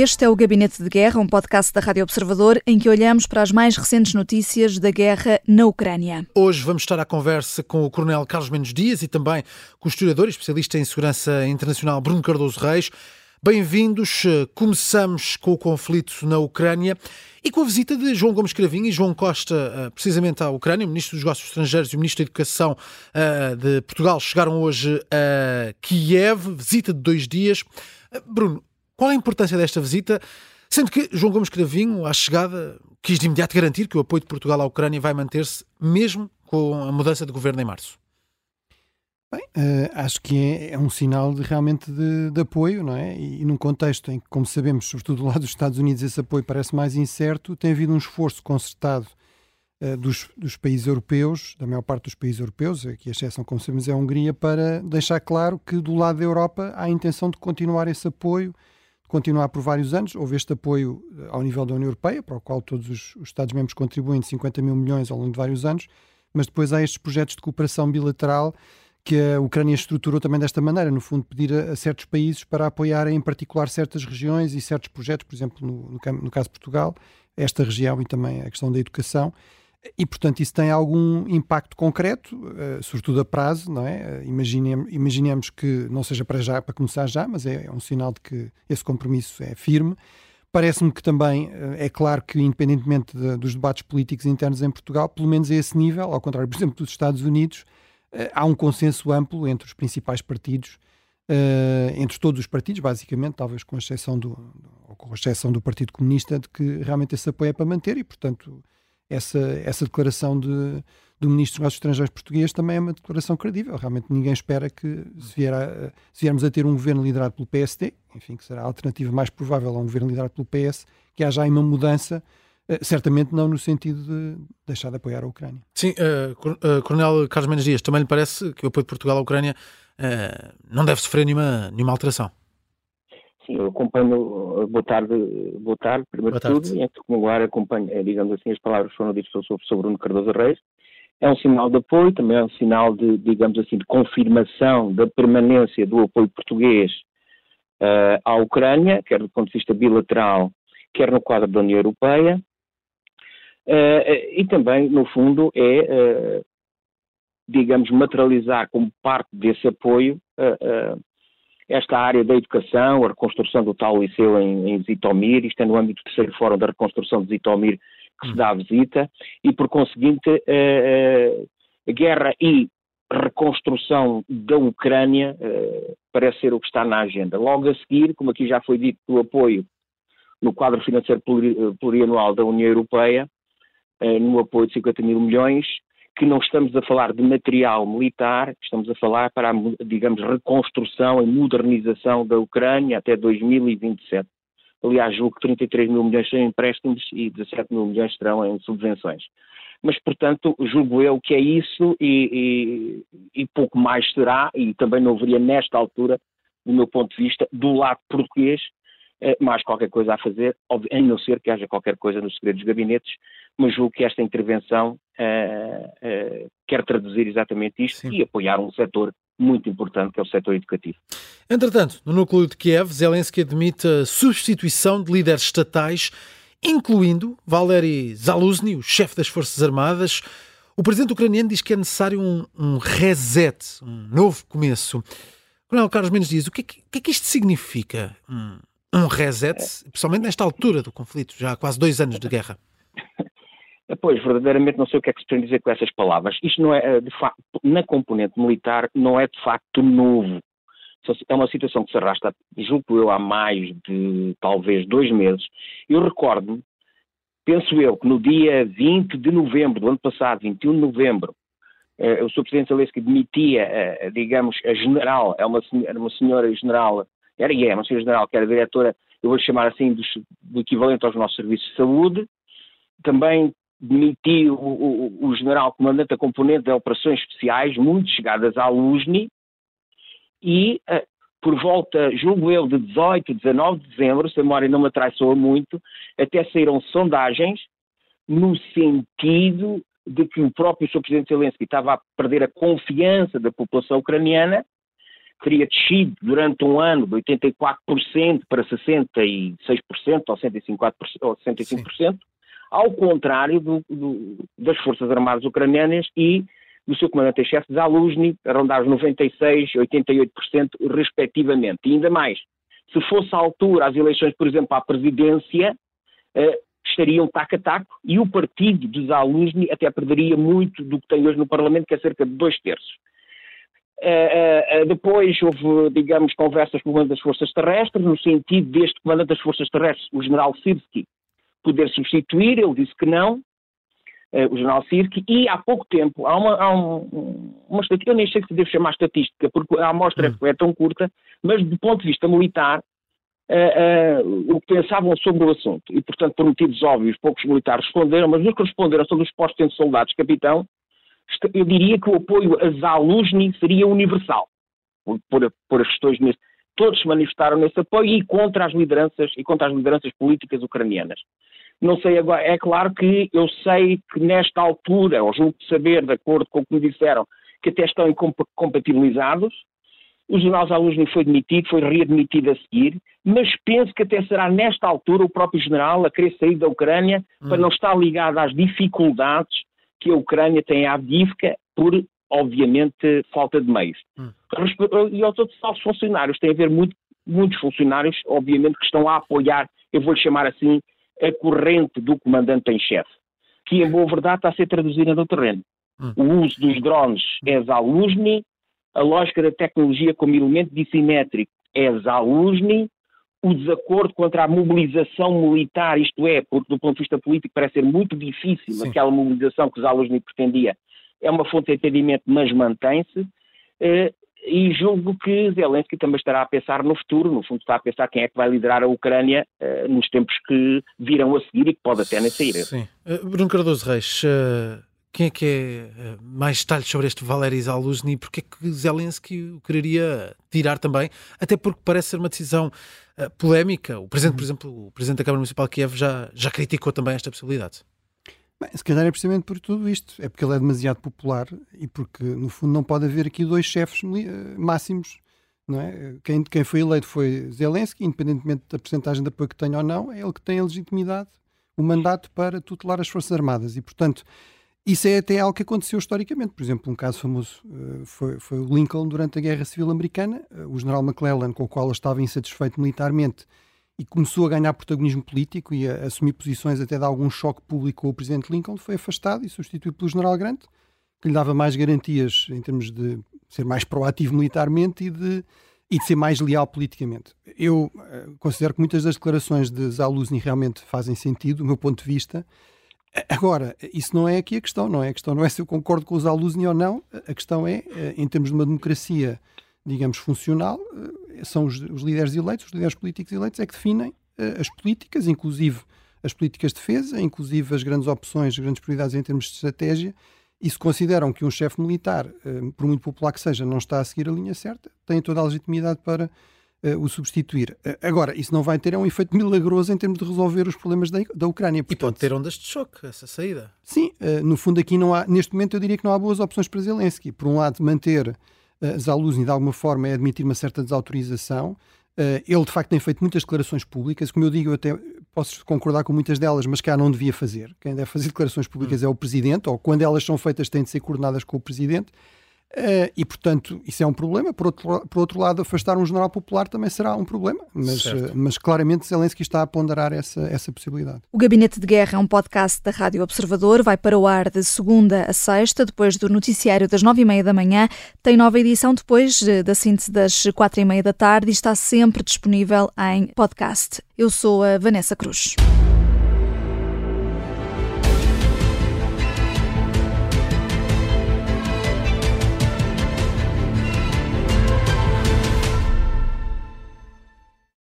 Este é o Gabinete de Guerra, um podcast da Rádio Observador em que olhamos para as mais recentes notícias da guerra na Ucrânia. Hoje vamos estar à conversa com o Coronel Carlos Mendes Dias e também com o historiador e especialista em segurança internacional Bruno Cardoso Reis. Bem-vindos. Começamos com o conflito na Ucrânia e com a visita de João Gomes Cravinho e João Costa, eh, precisamente à Ucrânia. O Ministro dos Negócios Estrangeiros e o Ministro da Educação eh, de Portugal chegaram hoje a Kiev, visita de dois dias. Eh, Bruno, qual a importância desta visita? Sendo que João Gomes Cravinho, à chegada, quis de imediato garantir que o apoio de Portugal à Ucrânia vai manter-se, mesmo com a mudança de governo em março. Bem, uh, acho que é, é, um sinal de, realmente de, de, apoio, não é? E, e num contexto em que, como sabemos, sobretudo do lado dos Estados Unidos, esse apoio parece mais incerto, tem havido um esforço concertado uh, dos, dos, países europeus, da maior parte dos países europeus, aqui a exceção, como sabemos, é a Hungria, para deixar claro que do lado da Europa há a intenção de continuar esse apoio, continuar por vários anos. Houve este apoio eh, ao nível da União Europeia, para o qual todos os, os Estados-membros contribuem de 50 mil milhões ao longo de vários anos, mas depois há estes projetos de cooperação bilateral que a Ucrânia estruturou também desta maneira, no fundo, pedir a, a, certos países para apoiarem em particular certas regiões e certos projetos, por exemplo, no, no, no, caso de Portugal, esta região e também a questão da educação. E, portanto, isso tem algum impacto concreto, uh, sobretudo a prazo, não é? Uh, imaginemos, imaginemos que não seja para já, para começar já, mas é, é um sinal de que esse compromisso é firme. Parece-me que também uh, é claro que, independentemente de, dos debates políticos internos em Portugal, pelo menos a esse nível, ao contrário, por exemplo, dos Estados Unidos, eh, há um consenso amplo entre os principais partidos, entre todos os partidos, basicamente, talvez com exceção do, com exceção do Partido Comunista, de que realmente esse apoio é para manter e, portanto, essa, essa declaração de, do Ministro dos Negócios Estrangeiros português também é uma declaração credível. Realmente ninguém espera que, se, vier a, se viermos a ter um governo liderado pelo PSD, enfim, que será a alternativa mais provável a um governo liderado pelo PS, que haja aí uma mudança eh, certamente não no sentido de deixar de apoiar a Ucrânia. Sim, uh, Coronel Carlos Mendes Dias, também lhe parece que o apoio de Portugal à Ucrânia uh, não deve sofrer nenhuma, nenhuma alteração? Sim, eu acompanho, boa tarde, boa tarde primeiro boa de tudo, em segundo lugar acompanho, digamos assim, as palavras foram ditas pelo professor Bruno Cardoso Reis, é um sinal de apoio, também é um sinal de, digamos assim, de confirmação da permanência do apoio português à Ucrânia, quer do ponto de vista bilateral, quer no quadro da União Europeia, Uh, e também, no fundo, é, uh, digamos, materializar como parte desse apoio uh, esta área da educação, a reconstrução do tal liceu em, em Zitomir, isto é no âmbito do terceiro fórum da reconstrução de Zitomir que se dá a visita, e por conseguinte a guerra e reconstrução da Ucrânia parece ser o que está na agenda. Logo a seguir, como aqui já foi dito, o apoio no quadro financeiro plurianual da União Europeia, no apoio de 50 mil milhões, que não estamos a falar de material militar, estamos a falar para a, digamos, reconstrução e modernização da Ucrânia até 2027. Aliás, julgo que 33 mil milhões são empréstimos e 17 mil milhões serão em subvenções. Mas, portanto, julgo eu que é isso e, e, e pouco mais será, e também não haveria nesta altura, do meu ponto de vista, do lado português, mais qualquer coisa a fazer, a não ser que haja qualquer coisa nos segredos dos gabinetes, mas julgo que esta intervenção uh, uh, quer traduzir exatamente isto Sim. e apoiar um setor muito importante, que é o setor educativo. Entretanto, no núcleo de Kiev, Zelensky admite a substituição de líderes estatais, incluindo Valery Zaluzny, o chefe das Forças Armadas. O presidente ucraniano diz que é necessário um, um reset, um novo começo. Coronel Carlos Mendes diz, o que é que, o que, é que isto significa? Um, um reset, é. principalmente nesta altura do conflito, já há quase dois anos de guerra. Pois, verdadeiramente não sei o que é que se pretende dizer com essas palavras. Isto não é, eh, de facto, na componente militar, não é de facto novo. É uma situação que se arrasta, julgo eu, há mais de talvez dois meses. Eu recordo-me, penso eu, que no dia 20 de novembro do ano passado, 21 de novembro, eh, o Sr. Presidente Zelensky demitia, eh, digamos, a general, é uma, uma senhora general era e é uma senhora general que era diretora, eu vou chamar assim, do, do equivalente aos nossos serviços de saúde, também demitiu o, o, o, general comandante da componente de operações especiais, muito chegadas à Luzny, e uh, por volta, julgo eu, de 18, 19 de dezembro, se a memória não me atraiçoa muito, até saíram sondagens no sentido de que o próprio Sr. Presidente Zelensky estava a perder a confiança da população ucraniana teria descido durante um ano de 84% para 66% ou 65%, ou 65% ao contrário do, do, das Forças Armadas Ucranianas e do seu comandante-chefe Zaluzny, arrondar os 96%, 88% respectivamente. E ainda mais, se fosse a altura as eleições, por exemplo, à presidência, eh, estariam taco a taco e o partido de Zaluzny até perderia muito do que tem hoje no Parlamento, que é cerca de dois terços. Uh, uh, depois houve, digamos, conversas com o comandante das forças terrestres, no sentido deste comandante das forças terrestres, o general Sirsky, poder substituir, ele disse que não, uh, o general Sirsky, e há pouco tempo, há uma, há um, uma estatística, eu nem sei se devo chamar estatística, porque a amostra hum. é tão curta, mas do ponto de vista militar, o que pensavam sobre o assunto. E, portanto, por motivos óbvios, poucos militares responderam, mas os que responderam sobre os postos de soldados capitão, eu diria que o apoio a Zaluzny seria universal, por, por, por as questões nesse. Todos se manifestaram nesse apoio e contra as lideranças e contra as lideranças políticas ucranianas. Não sei agora, é claro que eu sei que nesta altura, ou julgo de saber, de acordo com o que me disseram, que até estão incompatibilizados. O general Zaluzny foi demitido, foi readmitido a seguir, mas penso que até será nesta altura o próprio general a querer sair da Ucrânia hum. para não estar ligado às dificuldades que a Ucrânia tem à Avdivka por, obviamente, falta de meios. Hum. E aos outros falsos funcionários, tem a ver muito, muitos funcionários, obviamente, que estão a apoiar, eu vou-lhe chamar assim, a corrente do comandante em chefe, que em boa verdade está a ser traduzida no terreno. Hum. O uso dos drones é Zaluzny, a lógica da tecnologia como elemento dissimétrico é Zaluzny, o desacordo contra a mobilização militar, isto é, porque do ponto de vista político parece ser muito difícil Sim. aquela mobilização que Zaluzny pretendia, é uma fonte de entendimento, mas mantém-se. Eh, e julgo que Zelensky também estará a pensar no futuro, no fundo está a pensar quem é que vai liderar a Ucrânia uh, nos tempos que virão a seguir e que pode até nem sair. Sim. Uh, Bruno Cardoso Reis, quem é que é mais detalhes sobre este Valery Zaluzny e porque é que Zelensky o quereria tirar também, até porque parece ser uma decisão uh, polémica. O Presidente, por exemplo, o Presidente da Câmara Municipal de Kiev já, já criticou também esta possibilidade. Bem, se calhar é precisamente por tudo isto. É porque ele é demasiado popular e porque, no fundo, não pode haver aqui dois chefes máximos. Não é? quem, quem foi eleito foi Zelensky, independentemente da porcentagem de apoio que tenha ou não, é ele que tem a legitimidade, o mandato para tutelar as Forças Armadas. E, portanto, isso é até algo que aconteceu historicamente. Por exemplo, um caso famoso uh, foi, foi, o Lincoln durante a Guerra Civil Americana. Uh, o general McClellan, com o qual estava insatisfeito militarmente e começou a ganhar protagonismo político e a, a assumir posições até de algum choque público com o presidente Lincoln, foi afastado e substituído pelo general Grant, que lhe dava mais garantias em termos de ser mais proativo militarmente e de, e de ser mais leal politicamente. Eu uh, considero que muitas das declarações de Zaluzny realmente fazem sentido, do meu ponto de vista, Agora, isso não é aqui a questão, não é? A questão não é se eu concordo com os Aluzny ou não, a questão é, eh, em termos de uma democracia, digamos, funcional, eh, são os, os líderes eleitos, os líderes políticos eleitos, é que definem eh, as políticas, inclusive as políticas de defesa, inclusive as grandes opções, as grandes prioridades em termos de estratégia, e se consideram que um chefe militar, por muito popular que seja, não está a seguir a linha certa, tem toda a legitimidade para uh, o substituir. Uh, agora, isso não vai ter é um efeito milagroso em termos de resolver os problemas da, da Ucrânia. Portanto, e pode ter ondas de choque, essa saída. Sim, uh, no fundo aqui não há, neste momento eu diria que não há boas opções para Zelensky. Por um lado, manter uh, Zaluzny de alguma forma é admitir uma certa desautorização. ele de facto tem feito muitas declarações públicas, como eu digo, eu até posso concordar com muitas delas, mas cá não devia fazer. Quem deve fazer declarações públicas hum. é o Presidente, ou quando elas são feitas têm de ser coordenadas com o Presidente. Uh, e, portanto, isso é um problema. Por outro, por outro lado, afastar um general popular também será um problema. Mas, uh, mas claramente Zelensky está a ponderar essa, essa possibilidade. O Gabinete de Guerra é um podcast da Rádio Observador. Vai para o ar de segunda a sexta, depois do noticiário das nove e meia da manhã. Tem nova edição depois eh, da síntese das quatro e meia da tarde e está sempre disponível em podcast. Eu sou a Vanessa Cruz.